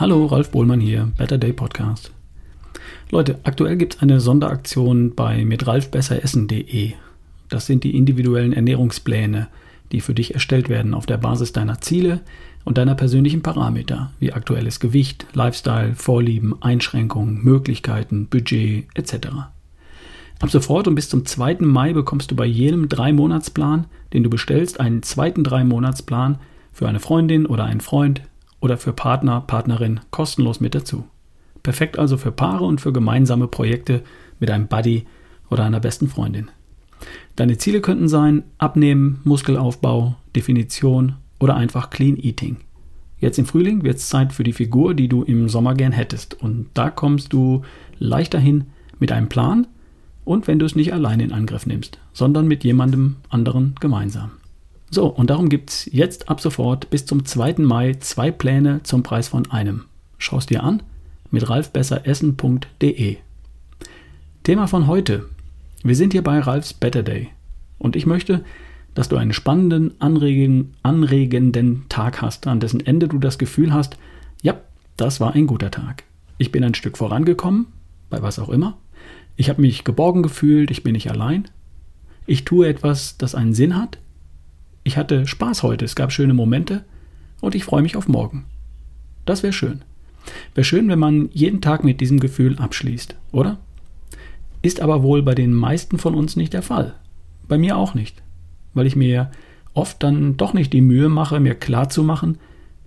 Hallo, Ralf Bohlmann hier, Better Day Podcast. Leute, aktuell gibt es eine Sonderaktion bei mitralfbesseressen.de. Das sind die individuellen Ernährungspläne, die für dich erstellt werden auf der Basis deiner Ziele und deiner persönlichen Parameter, wie aktuelles Gewicht, Lifestyle, Vorlieben, Einschränkungen, Möglichkeiten, Budget etc. Ab sofort und bis zum 2. Mai bekommst du bei jedem 3-Monatsplan, den du bestellst, einen zweiten 3-Monatsplan für eine Freundin oder einen Freund oder für Partner, Partnerin kostenlos mit dazu. Perfekt also für Paare und für gemeinsame Projekte mit einem Buddy oder einer besten Freundin. Deine Ziele könnten sein Abnehmen, Muskelaufbau, Definition oder einfach Clean Eating. Jetzt im Frühling wird es Zeit für die Figur, die du im Sommer gern hättest. Und da kommst du leichter hin mit einem Plan und wenn du es nicht allein in Angriff nimmst, sondern mit jemandem anderen gemeinsam. So, und darum gibt es jetzt ab sofort bis zum 2. Mai zwei Pläne zum Preis von einem. Schau es dir an mit ralfbesseressen.de. Thema von heute. Wir sind hier bei Ralfs Better Day und ich möchte, dass du einen spannenden, anregenden, anregenden Tag hast, an dessen Ende du das Gefühl hast, ja, das war ein guter Tag. Ich bin ein Stück vorangekommen, bei was auch immer. Ich habe mich geborgen gefühlt, ich bin nicht allein. Ich tue etwas, das einen Sinn hat. Ich hatte Spaß heute, es gab schöne Momente und ich freue mich auf morgen. Das wäre schön. Wäre schön, wenn man jeden Tag mit diesem Gefühl abschließt, oder? Ist aber wohl bei den meisten von uns nicht der Fall. Bei mir auch nicht, weil ich mir oft dann doch nicht die Mühe mache, mir klarzumachen,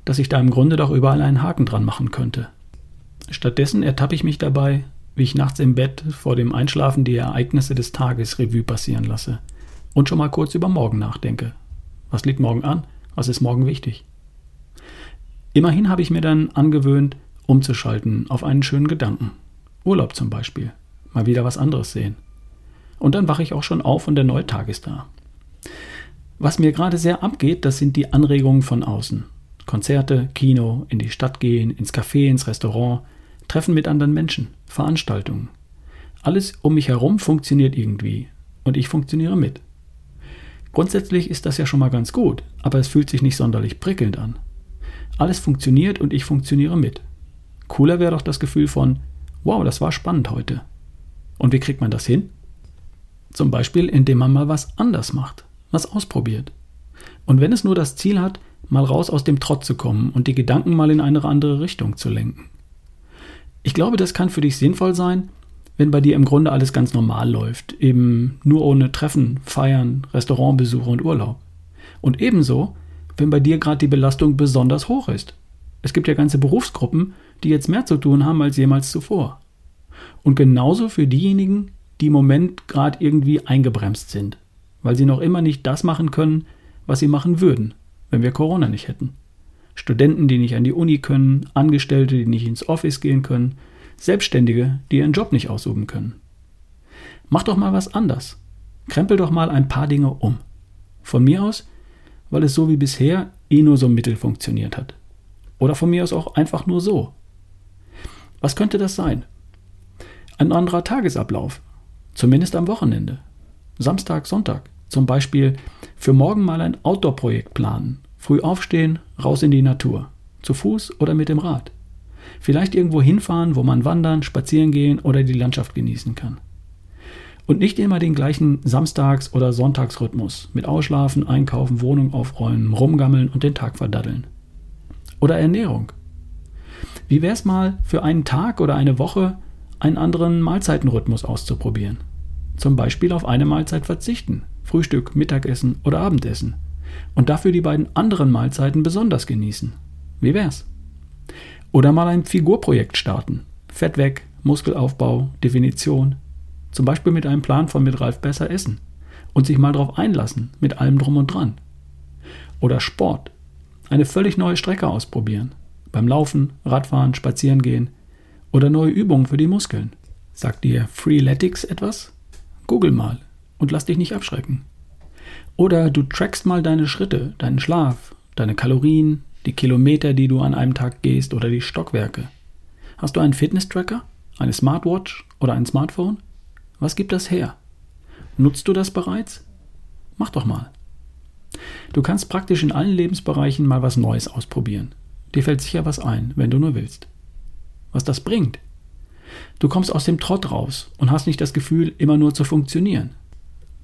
dass ich da im Grunde doch überall einen Haken dran machen könnte. Stattdessen ertappe ich mich dabei, wie ich nachts im Bett vor dem Einschlafen die Ereignisse des Tages Revue passieren lasse und schon mal kurz über morgen nachdenke. Was liegt morgen an? Was ist morgen wichtig? Immerhin habe ich mir dann angewöhnt, umzuschalten auf einen schönen Gedanken. Urlaub zum Beispiel. Mal wieder was anderes sehen. Und dann wache ich auch schon auf und der neue Tag ist da. Was mir gerade sehr abgeht, das sind die Anregungen von außen. Konzerte, Kino, in die Stadt gehen, ins Café, ins Restaurant, Treffen mit anderen Menschen, Veranstaltungen. Alles um mich herum funktioniert irgendwie und ich funktioniere mit. Grundsätzlich ist das ja schon mal ganz gut, aber es fühlt sich nicht sonderlich prickelnd an. Alles funktioniert und ich funktioniere mit. Cooler wäre doch das Gefühl von, wow, das war spannend heute. Und wie kriegt man das hin? Zum Beispiel, indem man mal was anders macht, was ausprobiert. Und wenn es nur das Ziel hat, mal raus aus dem Trott zu kommen und die Gedanken mal in eine andere Richtung zu lenken. Ich glaube, das kann für dich sinnvoll sein, wenn bei dir im Grunde alles ganz normal läuft, eben nur ohne Treffen, Feiern, Restaurantbesuche und Urlaub. Und ebenso, wenn bei dir gerade die Belastung besonders hoch ist. Es gibt ja ganze Berufsgruppen, die jetzt mehr zu tun haben als jemals zuvor. Und genauso für diejenigen, die im Moment gerade irgendwie eingebremst sind, weil sie noch immer nicht das machen können, was sie machen würden, wenn wir Corona nicht hätten. Studenten, die nicht an die Uni können, Angestellte, die nicht ins Office gehen können, Selbstständige, die ihren Job nicht ausüben können. Mach doch mal was anders. Krempel doch mal ein paar Dinge um. Von mir aus, weil es so wie bisher eh nur so mittel funktioniert hat. Oder von mir aus auch einfach nur so. Was könnte das sein? Ein anderer Tagesablauf, zumindest am Wochenende. Samstag, Sonntag. Zum Beispiel für morgen mal ein Outdoor-Projekt planen. Früh aufstehen, raus in die Natur. Zu Fuß oder mit dem Rad. Vielleicht irgendwo hinfahren, wo man wandern, spazieren gehen oder die Landschaft genießen kann. Und nicht immer den gleichen Samstags- oder Sonntagsrhythmus mit Ausschlafen, Einkaufen, Wohnung aufräumen, rumgammeln und den Tag verdaddeln. Oder Ernährung. Wie wäre es mal für einen Tag oder eine Woche einen anderen Mahlzeitenrhythmus auszuprobieren? Zum Beispiel auf eine Mahlzeit verzichten, Frühstück, Mittagessen oder Abendessen. Und dafür die beiden anderen Mahlzeiten besonders genießen. Wie wär's? Oder mal ein Figurprojekt starten. Fett weg, Muskelaufbau, Definition. Zum Beispiel mit einem Plan von mit Ralf besser essen. Und sich mal drauf einlassen, mit allem drum und dran. Oder Sport. Eine völlig neue Strecke ausprobieren. Beim Laufen, Radfahren, Spazieren gehen. Oder neue Übungen für die Muskeln. Sagt dir Freeletics etwas? Google mal und lass dich nicht abschrecken. Oder du trackst mal deine Schritte, deinen Schlaf, deine Kalorien, die Kilometer, die du an einem Tag gehst oder die Stockwerke. Hast du einen Fitness-Tracker, eine Smartwatch oder ein Smartphone? Was gibt das her? Nutzt du das bereits? Mach doch mal. Du kannst praktisch in allen Lebensbereichen mal was Neues ausprobieren. Dir fällt sicher was ein, wenn du nur willst. Was das bringt. Du kommst aus dem Trott raus und hast nicht das Gefühl, immer nur zu funktionieren.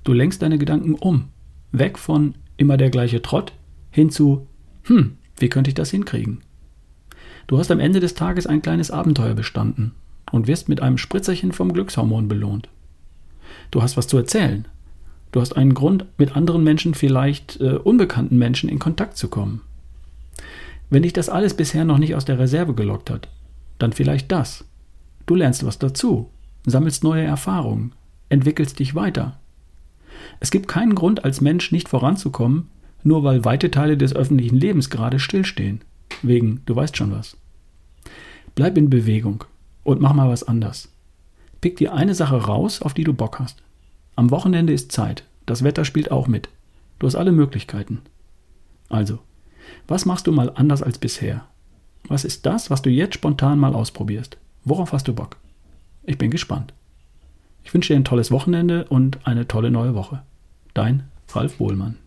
Du lenkst deine Gedanken um. Weg von immer der gleiche Trott hin zu, hm, wie könnte ich das hinkriegen? Du hast am Ende des Tages ein kleines Abenteuer bestanden und wirst mit einem Spritzerchen vom Glückshormon belohnt. Du hast was zu erzählen. Du hast einen Grund, mit anderen Menschen, vielleicht äh, unbekannten Menschen, in Kontakt zu kommen. Wenn dich das alles bisher noch nicht aus der Reserve gelockt hat, dann vielleicht das. Du lernst was dazu, sammelst neue Erfahrungen, entwickelst dich weiter. Es gibt keinen Grund, als Mensch nicht voranzukommen, nur weil weite Teile des öffentlichen Lebens gerade stillstehen. Wegen, du weißt schon was. Bleib in Bewegung und mach mal was anders. Pick dir eine Sache raus, auf die du Bock hast. Am Wochenende ist Zeit. Das Wetter spielt auch mit. Du hast alle Möglichkeiten. Also, was machst du mal anders als bisher? Was ist das, was du jetzt spontan mal ausprobierst? Worauf hast du Bock? Ich bin gespannt. Ich wünsche dir ein tolles Wochenende und eine tolle neue Woche. Dein Ralf Bohlmann.